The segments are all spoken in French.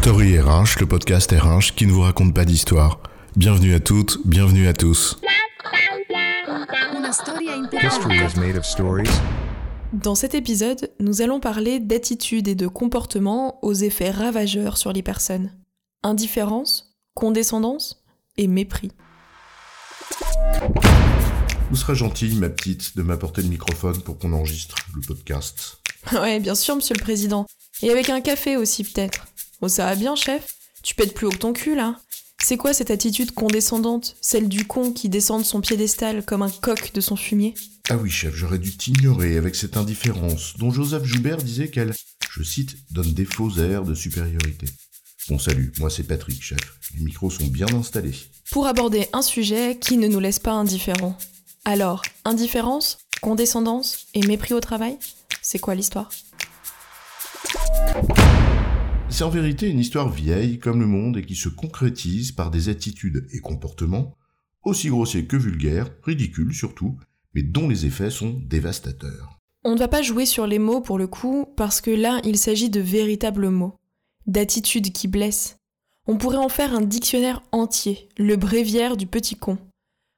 Story RH, le podcast RH qui ne vous raconte pas d'histoire. Bienvenue à toutes, bienvenue à tous. History is made of stories. Dans cet épisode, nous allons parler d'attitudes et de comportements aux effets ravageurs sur les personnes. Indifférence, condescendance et mépris. Vous serez gentille, ma petite, de m'apporter le microphone pour qu'on enregistre le podcast. Ouais, bien sûr, monsieur le président. Et avec un café aussi, peut-être. Oh, ça va bien, chef Tu pètes plus haut que ton cul, là C'est quoi cette attitude condescendante Celle du con qui descend de son piédestal comme un coq de son fumier? Ah oui, chef, j'aurais dû t'ignorer avec cette indifférence dont Joseph Joubert disait qu'elle, je cite, donne des faux airs de supériorité. Bon salut, moi c'est Patrick, chef. Les micros sont bien installés. Pour aborder un sujet qui ne nous laisse pas indifférents. Alors, indifférence, condescendance et mépris au travail? C'est quoi l'histoire? C'est en vérité une histoire vieille comme le monde et qui se concrétise par des attitudes et comportements aussi grossiers que vulgaires, ridicules surtout, mais dont les effets sont dévastateurs. On ne va pas jouer sur les mots pour le coup, parce que là, il s'agit de véritables mots, d'attitudes qui blessent. On pourrait en faire un dictionnaire entier, le bréviaire du petit con.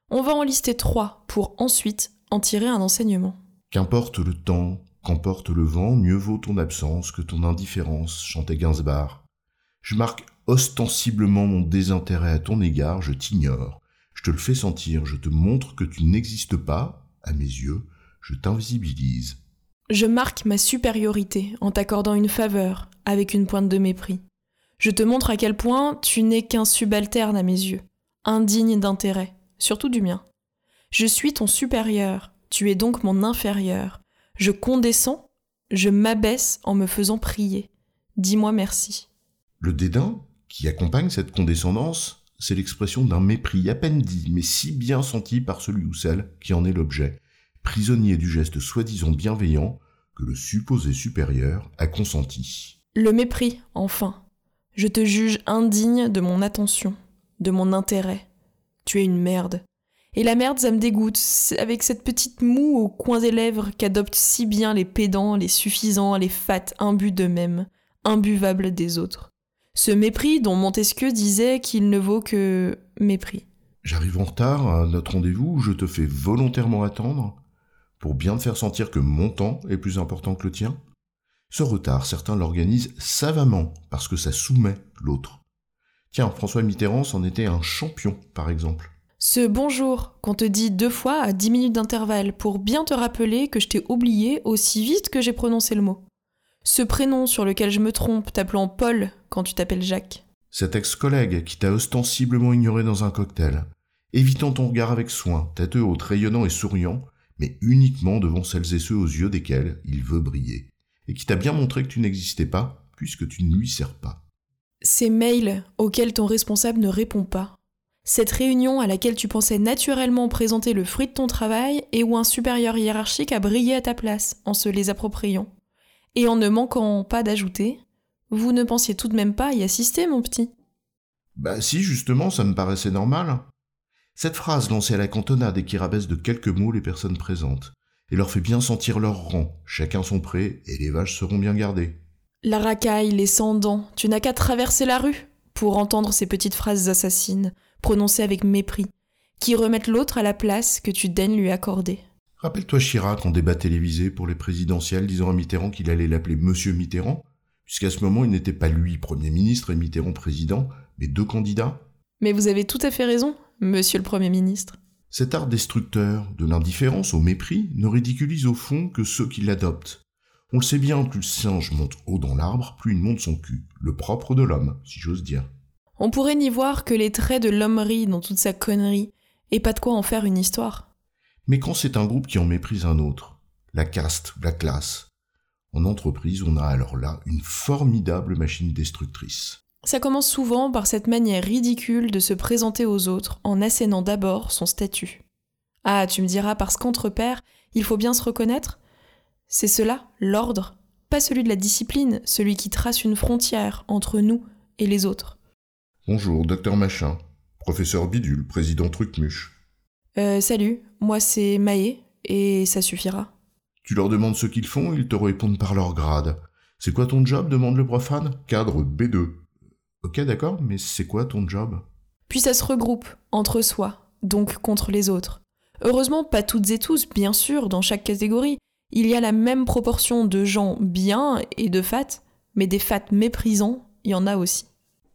On va en lister trois pour ensuite en tirer un enseignement. Qu'importe le temps, qu'emporte le vent, mieux vaut ton absence que ton indifférence, chantait Gainsbourg. Je marque ostensiblement mon désintérêt à ton égard, je t'ignore. Je te le fais sentir, je te montre que tu n'existes pas, à mes yeux, je t'invisibilise. Je marque ma supériorité en t'accordant une faveur, avec une pointe de mépris. Je te montre à quel point tu n'es qu'un subalterne à mes yeux, indigne d'intérêt surtout du mien. Je suis ton supérieur, tu es donc mon inférieur. Je condescends, je m'abaisse en me faisant prier. Dis-moi merci. Le dédain, qui accompagne cette condescendance, c'est l'expression d'un mépris à peine dit, mais si bien senti par celui ou celle qui en est l'objet, prisonnier du geste soi-disant bienveillant que le supposé supérieur a consenti. Le mépris, enfin. Je te juge indigne de mon attention, de mon intérêt, tu es une merde. Et la merde, ça me dégoûte, avec cette petite moue au coin des lèvres qu'adoptent si bien les pédants, les suffisants, les fats imbus d'eux-mêmes, imbuvables des autres. Ce mépris dont Montesquieu disait qu'il ne vaut que mépris. J'arrive en retard à notre rendez-vous, je te fais volontairement attendre, pour bien te faire sentir que mon temps est plus important que le tien. Ce retard, certains l'organisent savamment, parce que ça soumet l'autre. Tiens, François Mitterrand s'en était un champion, par exemple. Ce bonjour qu'on te dit deux fois à dix minutes d'intervalle pour bien te rappeler que je t'ai oublié aussi vite que j'ai prononcé le mot. Ce prénom sur lequel je me trompe t'appelant Paul quand tu t'appelles Jacques. Cet ex-collègue qui t'a ostensiblement ignoré dans un cocktail, évitant ton regard avec soin, tête haute, rayonnant et souriant, mais uniquement devant celles et ceux aux yeux desquels il veut briller, et qui t'a bien montré que tu n'existais pas, puisque tu ne lui sers pas. Ces mails auxquels ton responsable ne répond pas. Cette réunion à laquelle tu pensais naturellement présenter le fruit de ton travail et où un supérieur hiérarchique a brillé à ta place en se les appropriant. Et en ne manquant pas d'ajouter, vous ne pensiez tout de même pas y assister, mon petit. Bah si, justement, ça me paraissait normal. Cette phrase lancée à la cantonade et qui rabaisse de quelques mots les personnes présentes, et leur fait bien sentir leur rang, chacun son prêt, et les vaches seront bien gardées. La racaille, les sans-dents, tu n'as qu'à traverser la rue pour entendre ces petites phrases assassines, prononcées avec mépris, qui remettent l'autre à la place que tu daignes lui accorder. Rappelle-toi Chirac en débat télévisé pour les présidentielles disant à Mitterrand qu'il allait l'appeler Monsieur Mitterrand, puisqu'à ce moment il n'était pas lui Premier ministre et Mitterrand président, mais deux candidats. Mais vous avez tout à fait raison, Monsieur le Premier ministre. Cet art destructeur, de l'indifférence au mépris, ne ridiculise au fond que ceux qui l'adoptent, on le sait bien, plus le singe monte haut dans l'arbre, plus il monte son cul, le propre de l'homme, si j'ose dire. On pourrait n'y voir que les traits de l'hommerie dans toute sa connerie, et pas de quoi en faire une histoire. Mais quand c'est un groupe qui en méprise un autre, la caste, la classe, en entreprise, on a alors là une formidable machine destructrice. Ça commence souvent par cette manière ridicule de se présenter aux autres en assénant d'abord son statut. Ah, tu me diras, parce qu'entre pairs, il faut bien se reconnaître? C'est cela, l'ordre, pas celui de la discipline, celui qui trace une frontière entre nous et les autres. Bonjour, docteur Machin, professeur Bidule, président Trucmuche. Euh, salut, moi c'est Maé, et ça suffira. Tu leur demandes ce qu'ils font, ils te répondent par leur grade. C'est quoi ton job demande le profane Cadre B2. Ok, d'accord, mais c'est quoi ton job? Puis ça se regroupe entre soi, donc contre les autres. Heureusement, pas toutes et tous, bien sûr, dans chaque catégorie. Il y a la même proportion de gens bien et de fat, mais des fat méprisants, il y en a aussi.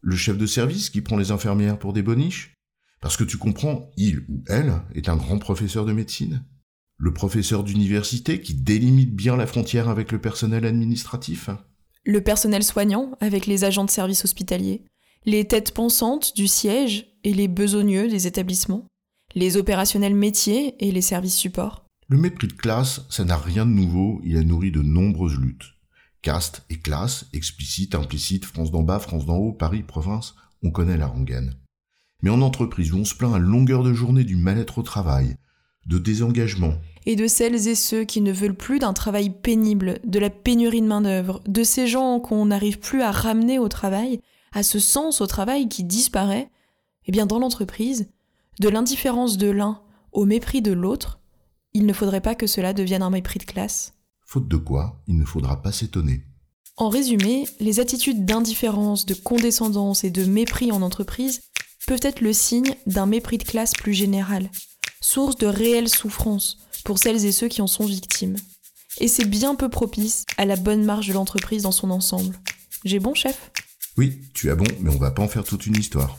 Le chef de service qui prend les infirmières pour des boniches? Parce que tu comprends, il ou elle est un grand professeur de médecine. Le professeur d'université qui délimite bien la frontière avec le personnel administratif. Le personnel soignant avec les agents de service hospitalier, les têtes pensantes du siège et les besogneux des établissements, les opérationnels métiers et les services supports. Le mépris de classe, ça n'a rien de nouveau, il a nourri de nombreuses luttes. Caste et classe, explicite, implicite, France d'en bas, France d'en haut, Paris, province, on connaît la rengaine. Mais en entreprise où on se plaint à longueur de journée du mal-être au travail, de désengagement, et de celles et ceux qui ne veulent plus d'un travail pénible, de la pénurie de main-d'œuvre, de ces gens qu'on n'arrive plus à ramener au travail, à ce sens au travail qui disparaît, eh bien dans l'entreprise, de l'indifférence de l'un au mépris de l'autre, il ne faudrait pas que cela devienne un mépris de classe. faute de quoi il ne faudra pas s'étonner. En résumé, les attitudes d'indifférence, de condescendance et de mépris en entreprise peuvent être le signe d'un mépris de classe plus général, source de réelle souffrance pour celles et ceux qui en sont victimes. Et c'est bien peu propice à la bonne marche de l'entreprise dans son ensemble. J'ai bon, chef? Oui, tu as bon, mais on va pas en faire toute une histoire.